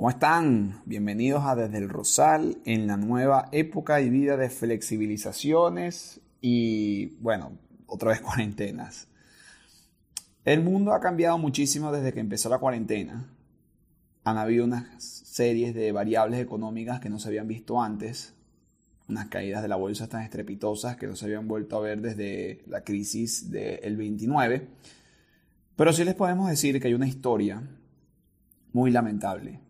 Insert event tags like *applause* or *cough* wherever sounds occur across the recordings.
¿Cómo están? Bienvenidos a Desde el Rosal en la nueva época y vida de flexibilizaciones y, bueno, otra vez *laughs* cuarentenas. El mundo ha cambiado muchísimo desde que empezó la cuarentena. Han habido unas series de variables económicas que no se habían visto antes, unas caídas de la bolsa tan estrepitosas que no se habían vuelto a ver desde la crisis del 29. Pero sí les podemos decir que hay una historia muy lamentable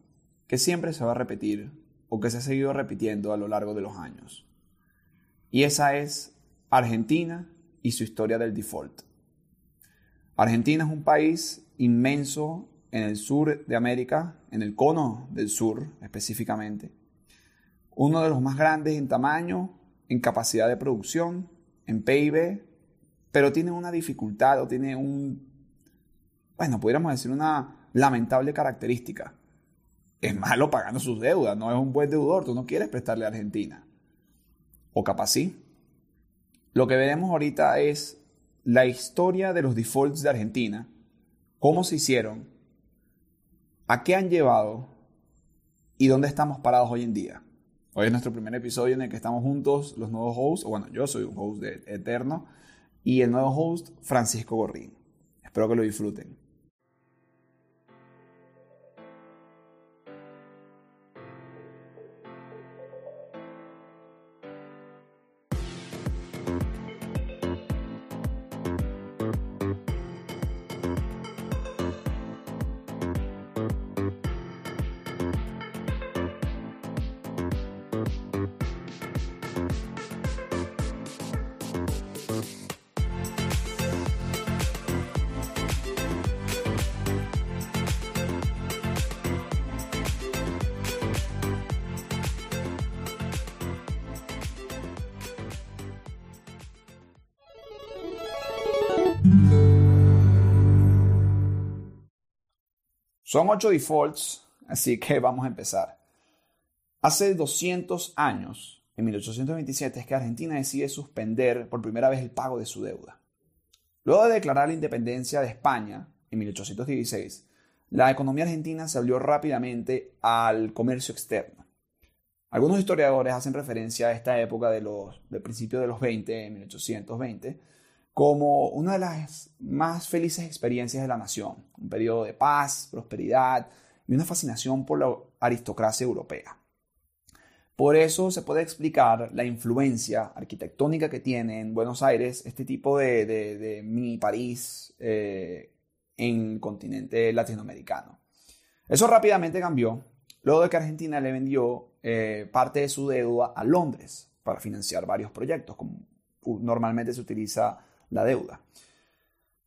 que siempre se va a repetir o que se ha seguido repitiendo a lo largo de los años. Y esa es Argentina y su historia del default. Argentina es un país inmenso en el sur de América, en el cono del sur específicamente. Uno de los más grandes en tamaño, en capacidad de producción, en PIB, pero tiene una dificultad o tiene un, bueno, pudiéramos decir una lamentable característica es malo pagando sus deudas, no es un buen deudor, tú no quieres prestarle a Argentina. O capaz sí. Lo que veremos ahorita es la historia de los defaults de Argentina, cómo se hicieron, a qué han llevado y dónde estamos parados hoy en día. Hoy es nuestro primer episodio en el que estamos juntos los nuevos hosts, o bueno, yo soy un host de Eterno, y el nuevo host, Francisco Gorrín. Espero que lo disfruten. Son ocho defaults, así que vamos a empezar. Hace 200 años, en 1827, es que Argentina decide suspender por primera vez el pago de su deuda. Luego de declarar la independencia de España, en 1816, la economía argentina se abrió rápidamente al comercio externo. Algunos historiadores hacen referencia a esta época de los, del principio de los 20, en 1820, como una de las más felices experiencias de la nación, un periodo de paz, prosperidad y una fascinación por la aristocracia europea. Por eso se puede explicar la influencia arquitectónica que tiene en Buenos Aires este tipo de, mini París eh, en el continente latinoamericano. Eso rápidamente cambió luego de que Argentina le vendió eh, parte de su deuda a Londres para financiar varios proyectos, como normalmente se utiliza la deuda.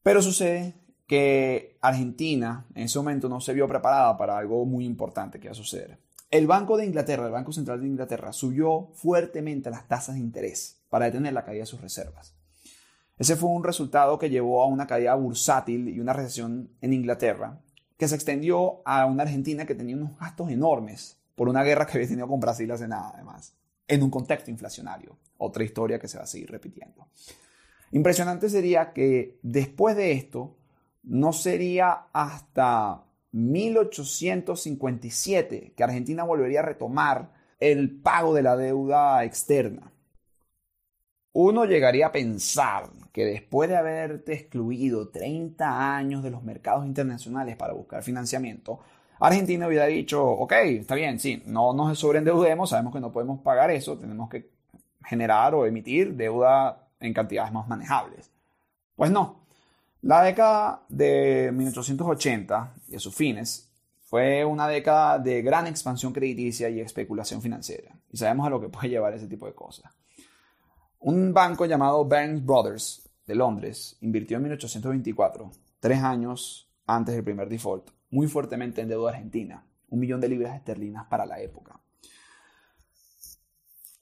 Pero sucede que Argentina en ese momento no se vio preparada para algo muy importante que iba a suceder. El Banco de Inglaterra, el Banco Central de Inglaterra, subió fuertemente las tasas de interés para detener la caída de sus reservas. Ese fue un resultado que llevó a una caída bursátil y una recesión en Inglaterra, que se extendió a una Argentina que tenía unos gastos enormes por una guerra que había tenido con Brasil hace nada, además, en un contexto inflacionario. Otra historia que se va a seguir repitiendo. Impresionante sería que después de esto, no sería hasta 1857 que Argentina volvería a retomar el pago de la deuda externa. Uno llegaría a pensar que después de haberte excluido 30 años de los mercados internacionales para buscar financiamiento, Argentina hubiera dicho, ok, está bien, sí, no nos sobreendeudemos, sabemos que no podemos pagar eso, tenemos que generar o emitir deuda en cantidades más manejables. Pues no. La década de 1880 y a sus fines fue una década de gran expansión crediticia y especulación financiera. Y sabemos a lo que puede llevar ese tipo de cosas. Un banco llamado Burns Brothers de Londres invirtió en 1824, tres años antes del primer default, muy fuertemente en deuda argentina, un millón de libras esterlinas para la época.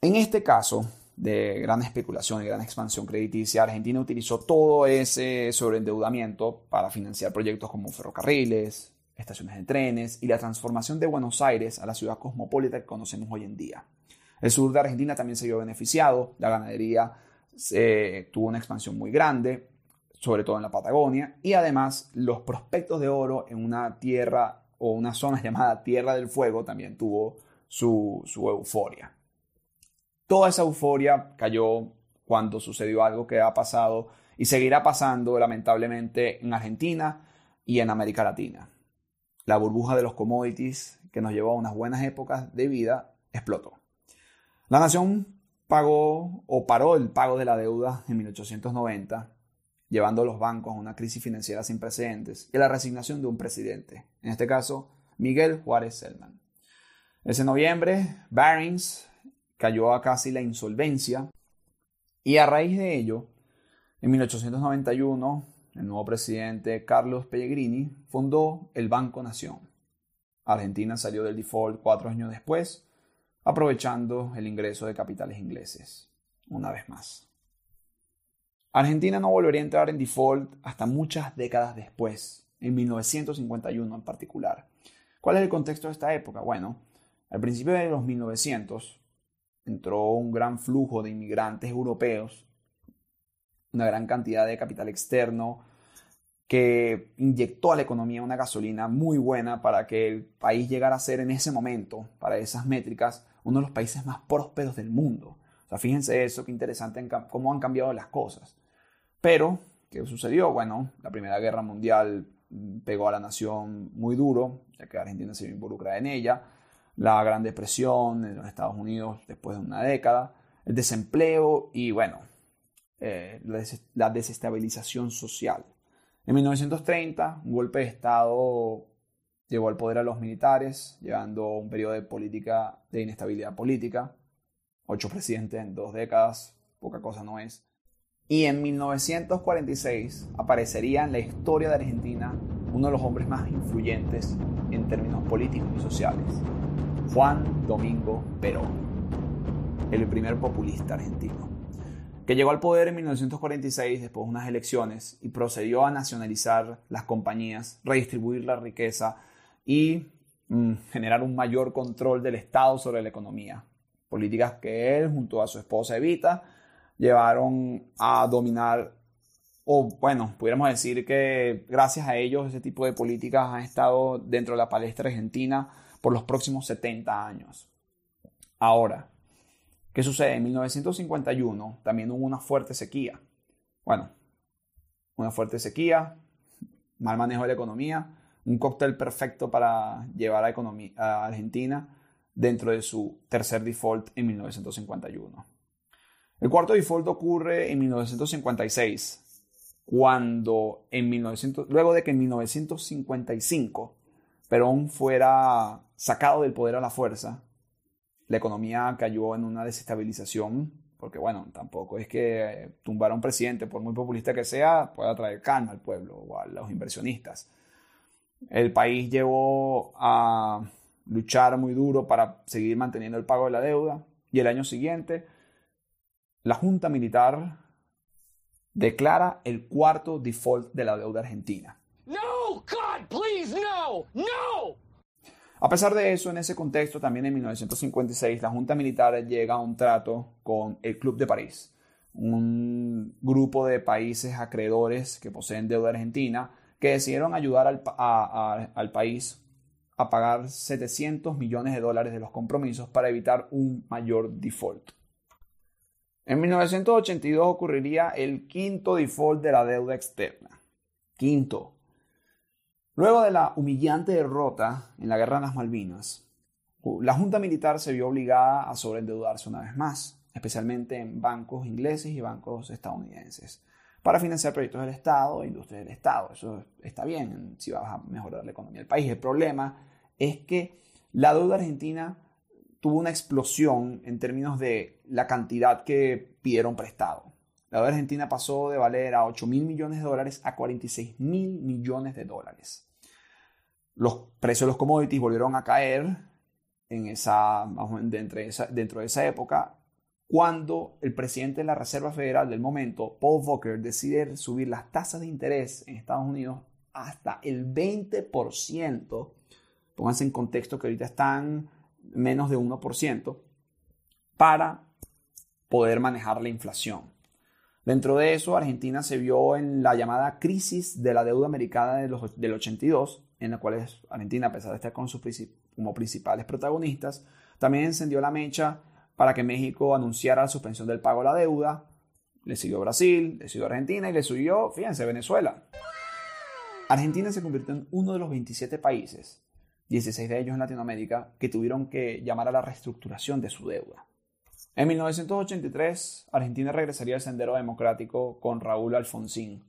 En este caso, de gran especulación y gran expansión crediticia, Argentina utilizó todo ese sobreendeudamiento para financiar proyectos como ferrocarriles, estaciones de trenes y la transformación de Buenos Aires a la ciudad cosmopolita que conocemos hoy en día. El sur de Argentina también se vio beneficiado, la ganadería eh, tuvo una expansión muy grande, sobre todo en la Patagonia, y además los prospectos de oro en una tierra o una zona *laughs* llamada Tierra del Fuego también tuvo su, su euforia. Toda esa euforia cayó cuando sucedió algo que ha pasado y seguirá pasando lamentablemente en Argentina y en América Latina. La burbuja de los commodities que nos llevó a unas buenas épocas de vida explotó. La nación pagó o paró el pago de la deuda en 1890, llevando a los bancos a una crisis financiera sin precedentes y a la resignación de un presidente, en este caso Miguel Juárez Selman. Ese noviembre, Barings cayó a casi la insolvencia y a raíz de ello, en 1891, el nuevo presidente Carlos Pellegrini fundó el Banco Nación. Argentina salió del default cuatro años después, aprovechando el ingreso de capitales ingleses, una vez más. Argentina no volvería a entrar en default hasta muchas décadas después, en 1951 en particular. ¿Cuál es el contexto de esta época? Bueno, al principio de los 1900 entró un gran flujo de inmigrantes europeos una gran cantidad de capital externo que inyectó a la economía una gasolina muy buena para que el país llegara a ser en ese momento, para esas métricas, uno de los países más prósperos del mundo. O sea, fíjense eso, qué interesante cómo han cambiado las cosas. Pero, ¿qué sucedió? Bueno, la Primera Guerra Mundial pegó a la nación muy duro, ya que Argentina se involucra en ella. La Gran Depresión en los Estados Unidos después de una década. El desempleo y, bueno, eh, la desestabilización social. En 1930, un golpe de Estado llevó al poder a los militares, llevando un periodo de política de inestabilidad política. Ocho presidentes en dos décadas, poca cosa no es. Y en 1946 aparecería en la historia de Argentina uno de los hombres más influyentes en términos políticos y sociales, Juan Domingo Perón, el primer populista argentino que llegó al poder en 1946 después de unas elecciones y procedió a nacionalizar las compañías, redistribuir la riqueza y mm, generar un mayor control del Estado sobre la economía. Políticas que él, junto a su esposa Evita, llevaron a dominar, o bueno, pudiéramos decir que gracias a ellos ese tipo de políticas han estado dentro de la palestra argentina por los próximos 70 años. Ahora, ¿Qué sucede? En 1951 también hubo una fuerte sequía. Bueno, una fuerte sequía, mal manejo de la economía, un cóctel perfecto para llevar a, a Argentina dentro de su tercer default en 1951. El cuarto default ocurre en 1956, cuando en 1900, luego de que en 1955 Perón fuera sacado del poder a la fuerza, la economía cayó en una desestabilización, porque bueno, tampoco es que tumbar a un presidente, por muy populista que sea, pueda traer calma al pueblo o a los inversionistas. El país llevó a luchar muy duro para seguir manteniendo el pago de la deuda y el año siguiente la Junta Militar declara el cuarto default de la deuda argentina. No, God, please, no, no. A pesar de eso, en ese contexto, también en 1956, la Junta Militar llega a un trato con el Club de París, un grupo de países acreedores que poseen deuda argentina, que decidieron ayudar al, país a pagar 700 millones de dólares de los compromisos para evitar un mayor default. En 1982 ocurriría el quinto default de la deuda externa. Quinto. Luego de la humillante derrota en la Guerra de las Malvinas, la Junta Militar se vio obligada a sobreendeudarse una vez más, especialmente en bancos ingleses y bancos estadounidenses, para financiar proyectos del Estado e industrias del Estado. Eso está bien si vas a mejorar la economía del país. El problema es que la deuda argentina tuvo una explosión en términos de la cantidad que pidieron prestado. La deuda argentina pasó de valer a 8 mil millones de dólares a 46 mil millones de dólares. Los precios de los commodities volvieron a caer en esa, dentro, de esa, dentro de esa época cuando el presidente de la Reserva Federal del momento, Paul Volcker, decide subir las tasas de interés en Estados Unidos hasta el 20%. Pónganse en contexto que ahorita están menos de 1% para poder manejar la inflación. Dentro de eso, Argentina se vio en la llamada crisis de la deuda americana del 82, en la cual Argentina, a pesar de estar con sus como principales protagonistas, también encendió la mecha para que México anunciara la suspensión del pago de la deuda. Le siguió Brasil, le siguió Argentina y le siguió, fíjense, Venezuela. Argentina se convirtió en uno de los 27 países, 16 de ellos en Latinoamérica, que tuvieron que llamar a la reestructuración de su deuda. En 1983, Argentina regresaría al sendero democrático con Raúl Alfonsín,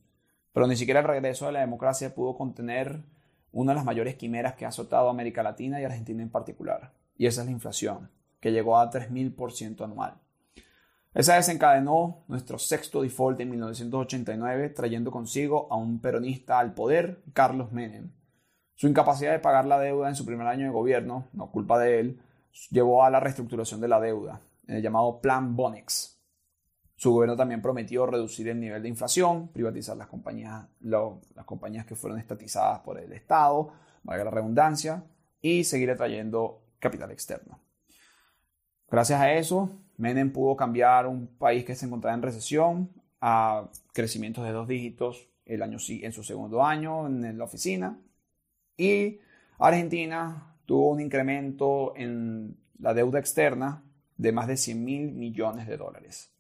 pero ni siquiera el regreso de la democracia pudo contener una de las mayores quimeras que ha azotado América Latina y Argentina en particular, y esa es la inflación, que llegó a 3.000% anual. Esa desencadenó nuestro sexto default en 1989, trayendo consigo a un peronista al poder, Carlos Menem. Su incapacidad de pagar la deuda en su primer año de gobierno, no culpa de él, llevó a la reestructuración de la deuda, el llamado Plan Bonex, su gobierno también prometió reducir el nivel de inflación, privatizar las compañías, las compañías que fueron estatizadas por el Estado, valga la redundancia, y seguir atrayendo capital externo. Gracias a eso, Menem pudo cambiar un país que se encontraba en recesión a crecimientos de dos dígitos el año, en su segundo año en la oficina. Y Argentina tuvo un incremento en la deuda externa de más de 100 mil millones de dólares.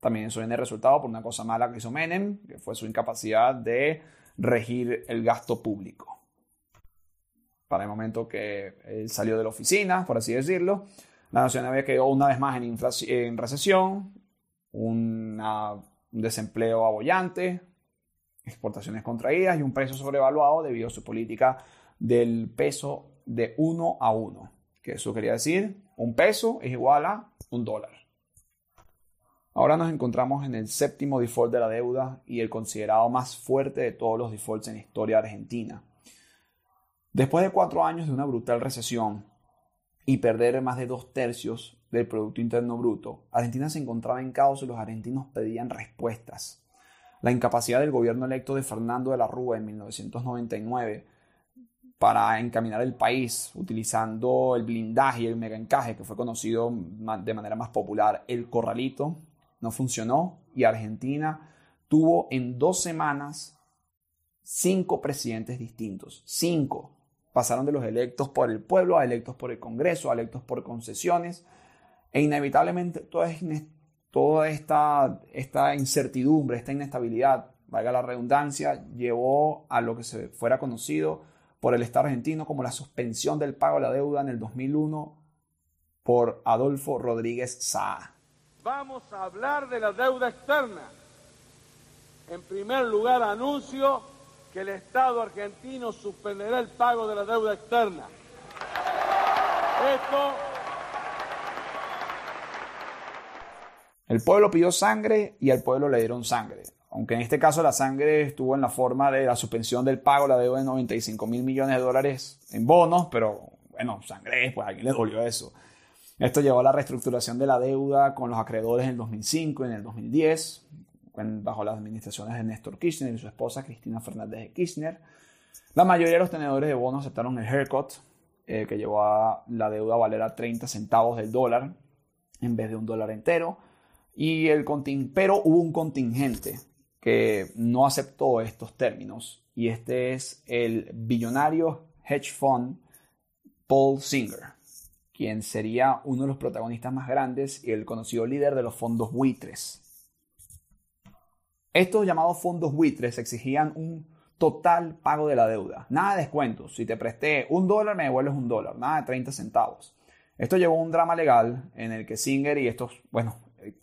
También eso viene resultado por una cosa mala que hizo Menem, que fue su incapacidad de regir el gasto público. Para el momento que él salió de la oficina, por así decirlo, la nación había quedado una vez más en, en recesión, un desempleo abollante, exportaciones contraídas y un precio sobrevaluado debido a su política del peso de uno a uno. Que eso quería decir, un peso es igual a un dólar. Ahora nos encontramos en el séptimo default de la deuda y el considerado más fuerte de todos los defaults en la historia argentina. Después de cuatro años de una brutal recesión y perder más de dos tercios del Producto Interno Bruto, Argentina se encontraba en caos y los argentinos pedían respuestas. La incapacidad del gobierno electo de Fernando de la Rúa en 1999 para encaminar el país utilizando el blindaje y el mega encaje que fue conocido de manera más popular el corralito no funcionó y Argentina tuvo en dos semanas cinco presidentes distintos. Cinco. Pasaron de los electos por el pueblo a electos por el Congreso, a electos por concesiones. E inevitablemente toda, toda esta, esta incertidumbre, esta inestabilidad, valga la redundancia, llevó a lo que se fuera conocido por el Estado argentino como la suspensión del pago de la deuda en el 2001 por Adolfo Rodríguez Saá. Vamos a hablar de la deuda externa. En primer lugar, anuncio que el Estado argentino suspenderá el pago de la deuda externa. Esto... El pueblo pidió sangre y al pueblo le dieron sangre. Aunque en este caso la sangre estuvo en la forma de la suspensión del pago, la deuda de 95 mil millones de dólares en bonos, pero bueno, sangre, pues a alguien le dolió eso. Esto llevó a la reestructuración de la deuda con los acreedores en el 2005 y en el 2010, bajo las administraciones de Néstor Kirchner y su esposa Cristina Fernández de Kirchner. La mayoría de los tenedores de bonos aceptaron el haircut, eh, que llevó a la deuda a valer a 30 centavos del dólar en vez de un dólar entero. Y el pero hubo un contingente que no aceptó estos términos, y este es el billonario hedge fund Paul Singer quien sería uno de los protagonistas más grandes y el conocido líder de los fondos buitres. Estos llamados fondos buitres exigían un total pago de la deuda, nada de descuentos. Si te presté un dólar, me devuelves un dólar, nada de 30 centavos. Esto llevó a un drama legal en el que Singer y estos, bueno,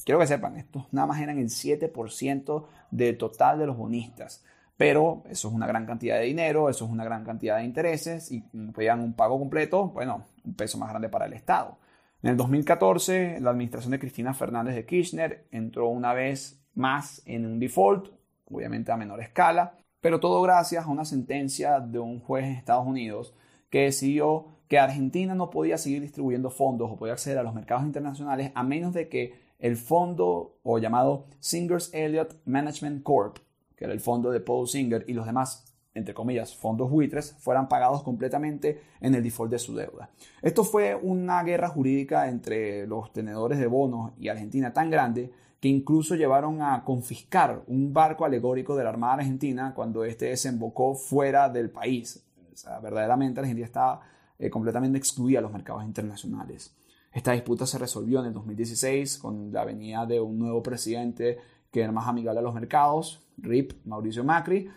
quiero que sepan, estos nada más eran el 7% del total de los bonistas. Pero eso es una gran cantidad de dinero, eso es una gran cantidad de intereses y pedían un pago completo, bueno, un peso más grande para el Estado. En el 2014, la administración de Cristina Fernández de Kirchner entró una vez más en un default, obviamente a menor escala, pero todo gracias a una sentencia de un juez en Estados Unidos que decidió que Argentina no podía seguir distribuyendo fondos o podía acceder a los mercados internacionales a menos de que el fondo o llamado Singers Elliott Management Corp que era el fondo de Paul Singer, y los demás, entre comillas, fondos buitres, fueran pagados completamente en el default de su deuda. Esto fue una guerra jurídica entre los tenedores de bonos y Argentina tan grande que incluso llevaron a confiscar un barco alegórico de la Armada Argentina cuando este desembocó fuera del país, sea, verdaderamente Argentina estaba eh, completamente excluida de los mercados internacionales. Esta disputa se resolvió en el 2016 con la venida de un nuevo presidente que era más amigable a los mercados, RIP, Mauricio Macri,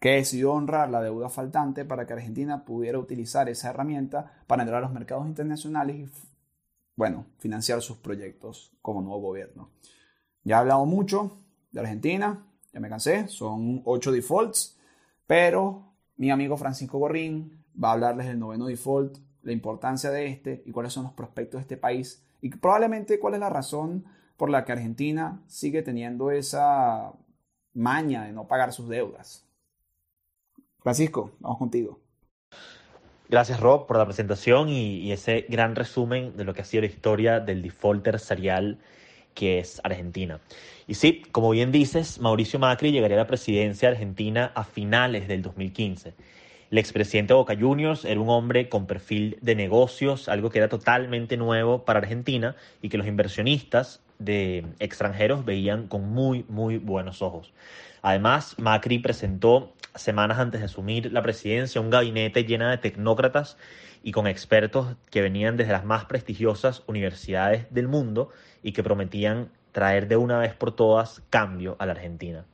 que decidió honrar la deuda faltante para que Argentina pudiera utilizar esa herramienta para entrar a los mercados internacionales y, bueno, financiar sus proyectos como nuevo gobierno. Ya he hablado mucho de Argentina, ya me cansé, son ocho defaults, pero mi amigo Francisco Gorrín va a hablarles del noveno default, la importancia de este y cuáles son los prospectos de este país y probablemente cuál es la razón por la que Argentina sigue teniendo esa maña de no pagar sus deudas. Francisco, vamos contigo. Gracias Rob por la presentación y, ese gran resumen de lo que ha sido la historia del defaulter serial que es Argentina. Y sí, como bien dices, Mauricio Macri llegaría a la presidencia de Argentina a finales del 2015. El expresidente Boca Juniors era un hombre con perfil de negocios, algo que era totalmente nuevo para Argentina y que los inversionistas de extranjeros veían con muy, muy buenos ojos. Además, Macri presentó semanas antes de asumir la presidencia un gabinete lleno de tecnócratas y con expertos que venían desde las más prestigiosas universidades del mundo y que prometían traer de una vez por todas cambio a la Argentina.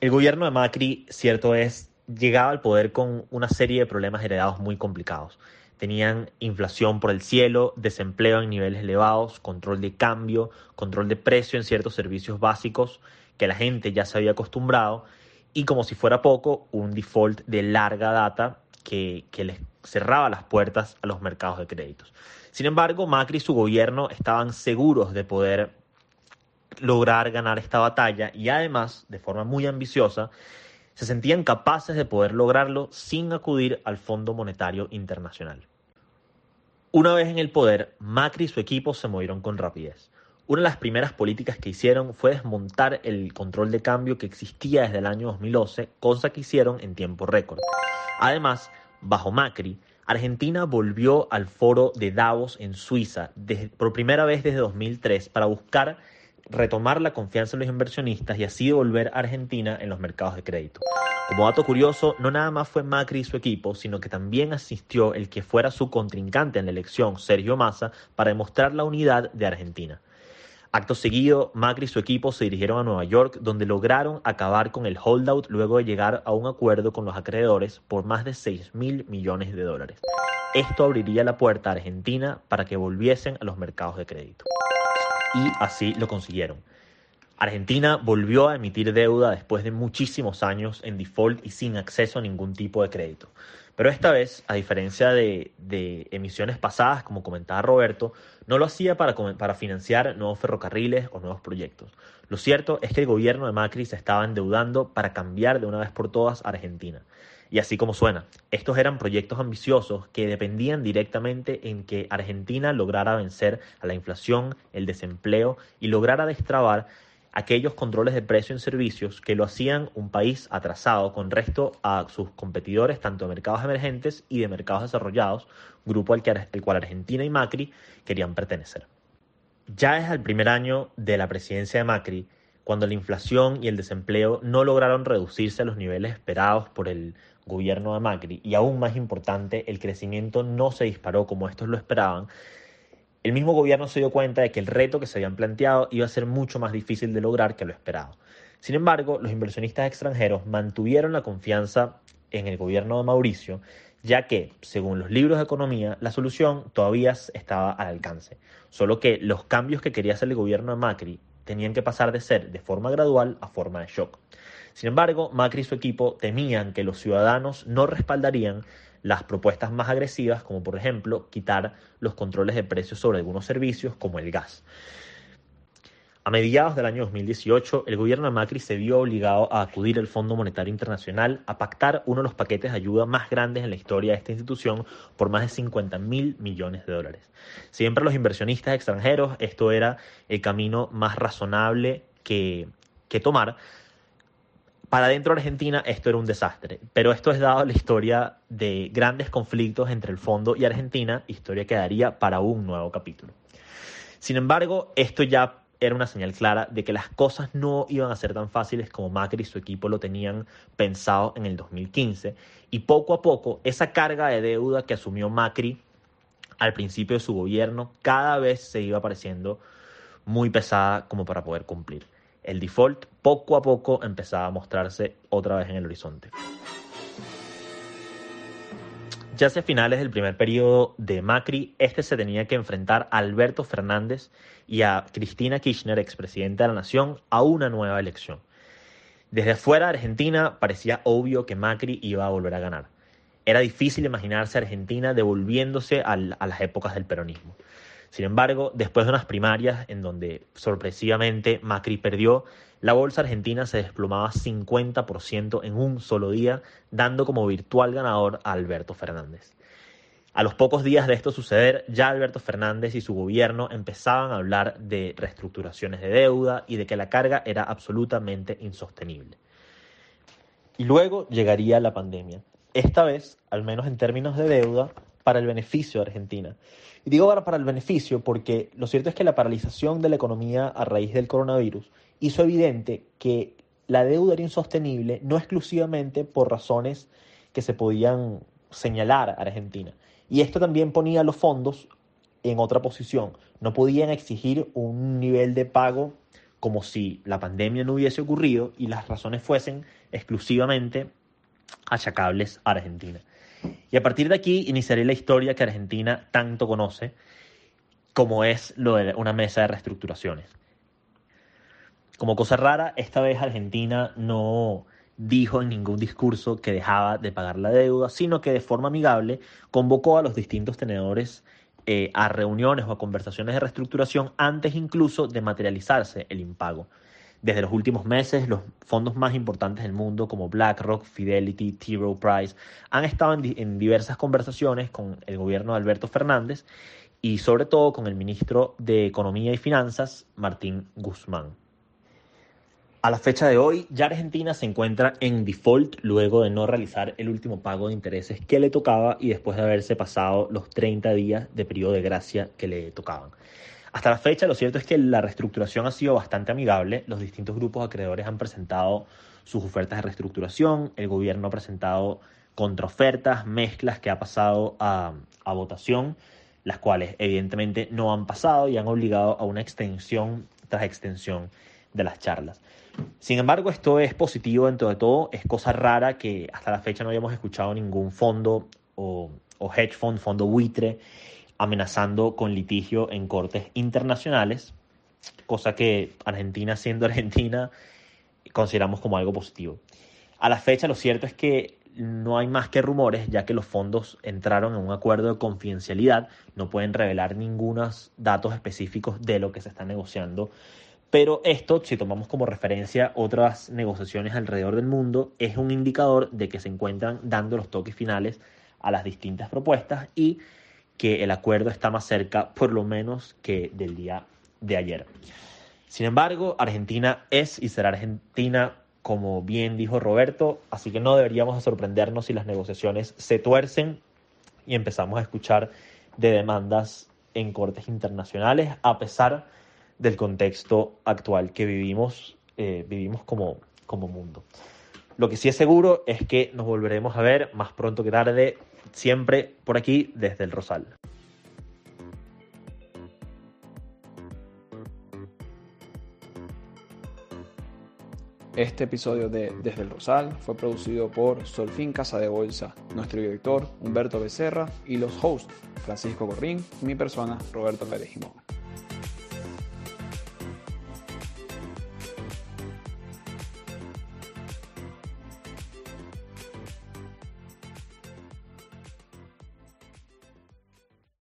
El gobierno de Macri, cierto es, llegaba al poder con una serie de problemas heredados muy complicados. Tenían inflación por el cielo, desempleo en niveles elevados, control de cambio, control de precio en ciertos servicios básicos que la gente ya se había acostumbrado y como si fuera poco, un default de larga data que, que les cerraba las puertas a los mercados de créditos. Sin embargo, Macri y su gobierno estaban seguros de poder lograr ganar esta batalla y además, de forma muy ambiciosa, se sentían capaces de poder lograrlo sin acudir al Fondo Monetario Internacional. Una vez en el poder, Macri y su equipo se movieron con rapidez. Una de las primeras políticas que hicieron fue desmontar el control de cambio que existía desde el año 2011, cosa que hicieron en tiempo récord. Además, bajo Macri, Argentina volvió al foro de Davos en Suiza por primera vez desde 2003 para buscar retomar la confianza de los inversionistas y así devolver a Argentina en los mercados de crédito. Como dato curioso, no nada más fue Macri y su equipo, sino que también asistió el que fuera su contrincante en la elección, Sergio Massa, para demostrar la unidad de Argentina. Acto seguido, Macri y su equipo se dirigieron a Nueva York, donde lograron acabar con el holdout luego de llegar a un acuerdo con los acreedores por más de 6 mil millones de dólares. Esto abriría la puerta a Argentina para que volviesen a los mercados de crédito y así lo consiguieron. Argentina volvió a emitir deuda después de muchísimos años en default y sin acceso a ningún tipo de crédito. Pero esta vez, a diferencia de, emisiones pasadas, como comentaba Roberto, no lo hacía para, para financiar nuevos ferrocarriles o nuevos proyectos. Lo cierto es que el gobierno de Macri se estaba endeudando para cambiar de una vez por todas a Argentina. Y así como suena, estos eran proyectos ambiciosos que dependían directamente en que Argentina lograra vencer a la inflación, el desempleo y lograra destrabar aquellos controles de precio en servicios que lo hacían un país atrasado con resto a sus competidores tanto de mercados emergentes y de mercados desarrollados, grupo al, que, al cual Argentina y Macri querían pertenecer. Ya es el primer año de la presidencia de Macri cuando la inflación y el desempleo no lograron reducirse a los niveles esperados por el gobierno de Macri, y aún más importante, el crecimiento no se disparó como estos lo esperaban, el mismo gobierno se dio cuenta de que el reto que se habían planteado iba a ser mucho más difícil de lograr que lo esperado. Sin embargo, los inversionistas extranjeros mantuvieron la confianza en el gobierno de Mauricio, ya que, según los libros de economía, la solución todavía estaba al alcance, solo que los cambios que quería hacer el gobierno de Macri tenían que pasar de ser de forma gradual a forma de shock. Sin embargo, Macri y su equipo temían que los ciudadanos no respaldarían las propuestas más agresivas, como por ejemplo quitar los controles de precios sobre algunos servicios como el gas. A mediados del año 2018, el gobierno de Macri se vio obligado a acudir al Fondo Monetario Internacional a pactar uno de los paquetes de ayuda más grandes en la historia de esta institución por más de 50 mil millones de dólares. Siempre los inversionistas extranjeros, esto era el camino más razonable que, que tomar, para dentro de Argentina esto era un desastre, pero esto es dado la historia de grandes conflictos entre el fondo y Argentina, historia que daría para un nuevo capítulo. Sin embargo, esto ya era una señal clara de que las cosas no iban a ser tan fáciles como Macri y su equipo lo tenían pensado en el 2015. Y poco a poco, esa carga de deuda que asumió Macri al principio de su gobierno cada vez se iba pareciendo muy pesada como para poder cumplir. El default poco a poco empezaba a mostrarse otra vez en el horizonte. Ya hacia finales del primer periodo de Macri, este se tenía que enfrentar a Alberto Fernández y a Cristina Kirchner, expresidenta de la Nación, a una nueva elección. Desde afuera de Argentina parecía obvio que Macri iba a volver a ganar. Era difícil imaginarse a Argentina devolviéndose a las épocas del peronismo. Sin embargo, después de unas primarias en donde sorpresivamente Macri perdió, la bolsa argentina se desplomaba 50% en un solo día, dando como virtual ganador a Alberto Fernández. A los pocos días de esto suceder, ya Alberto Fernández y su gobierno empezaban a hablar de reestructuraciones de deuda y de que la carga era absolutamente insostenible. Y luego llegaría la pandemia. Esta vez, al menos en términos de deuda, para el beneficio de Argentina. Y digo para el beneficio porque lo cierto es que la paralización de la economía a raíz del coronavirus hizo evidente que la deuda era insostenible no exclusivamente por razones que se podían señalar a Argentina. Y esto también ponía los fondos en otra posición. No podían exigir un nivel de pago como si la pandemia no hubiese ocurrido y las razones fuesen exclusivamente achacables a Argentina. Y a partir de aquí iniciaré la historia que Argentina tanto conoce, como es lo de una mesa de reestructuraciones. Como cosa rara, esta vez Argentina no dijo en ningún discurso que dejaba de pagar la deuda, sino que de forma amigable convocó a los distintos tenedores eh, a reuniones o a conversaciones de reestructuración antes incluso de materializarse el impago. Desde los últimos meses, los fondos más importantes del mundo, como BlackRock, Fidelity, T. Rowe Price, han estado en, diversas conversaciones con el gobierno de Alberto Fernández y sobre todo con el ministro de Economía y Finanzas, Martín Guzmán. A la fecha de hoy, ya Argentina se encuentra en default luego de no realizar el último pago de intereses que le tocaba y después de haberse pasado los 30 días de periodo de gracia que le tocaban. Hasta la fecha, lo cierto es que la reestructuración ha sido bastante amigable. Los distintos grupos acreedores han presentado sus ofertas de reestructuración. El gobierno ha presentado contraofertas, mezclas que ha pasado a, a votación, las cuales evidentemente no han pasado y han obligado a una extensión tras extensión de las charlas. Sin embargo, esto es positivo dentro de todo. Es cosa rara que hasta la fecha no hayamos escuchado ningún fondo o, o hedge fund, fondo buitre, amenazando con litigio en cortes internacionales, cosa que Argentina, siendo Argentina, consideramos como algo positivo. A la fecha lo cierto es que no hay más que rumores, ya que los fondos entraron en un acuerdo de confidencialidad, no pueden revelar ningunos datos específicos de lo que se está negociando. Pero esto, si tomamos como referencia otras negociaciones alrededor del mundo, es un indicador de que se encuentran dando los toques finales a las distintas propuestas y que el acuerdo está más cerca, por lo menos, que del día de ayer. Sin embargo, Argentina es y será Argentina, como bien dijo Roberto, así que no deberíamos sorprendernos si las negociaciones se tuercen y empezamos a escuchar de demandas en cortes internacionales, a pesar del contexto actual que vivimos, eh, vivimos como, como mundo. Lo que sí es seguro es que nos volveremos a ver más pronto que tarde siempre por aquí desde el Rosal. Este episodio de Desde el Rosal fue producido por Solfín Casa de Bolsa, nuestro director Humberto Becerra y los hosts Francisco Corrín y mi persona Roberto Pérez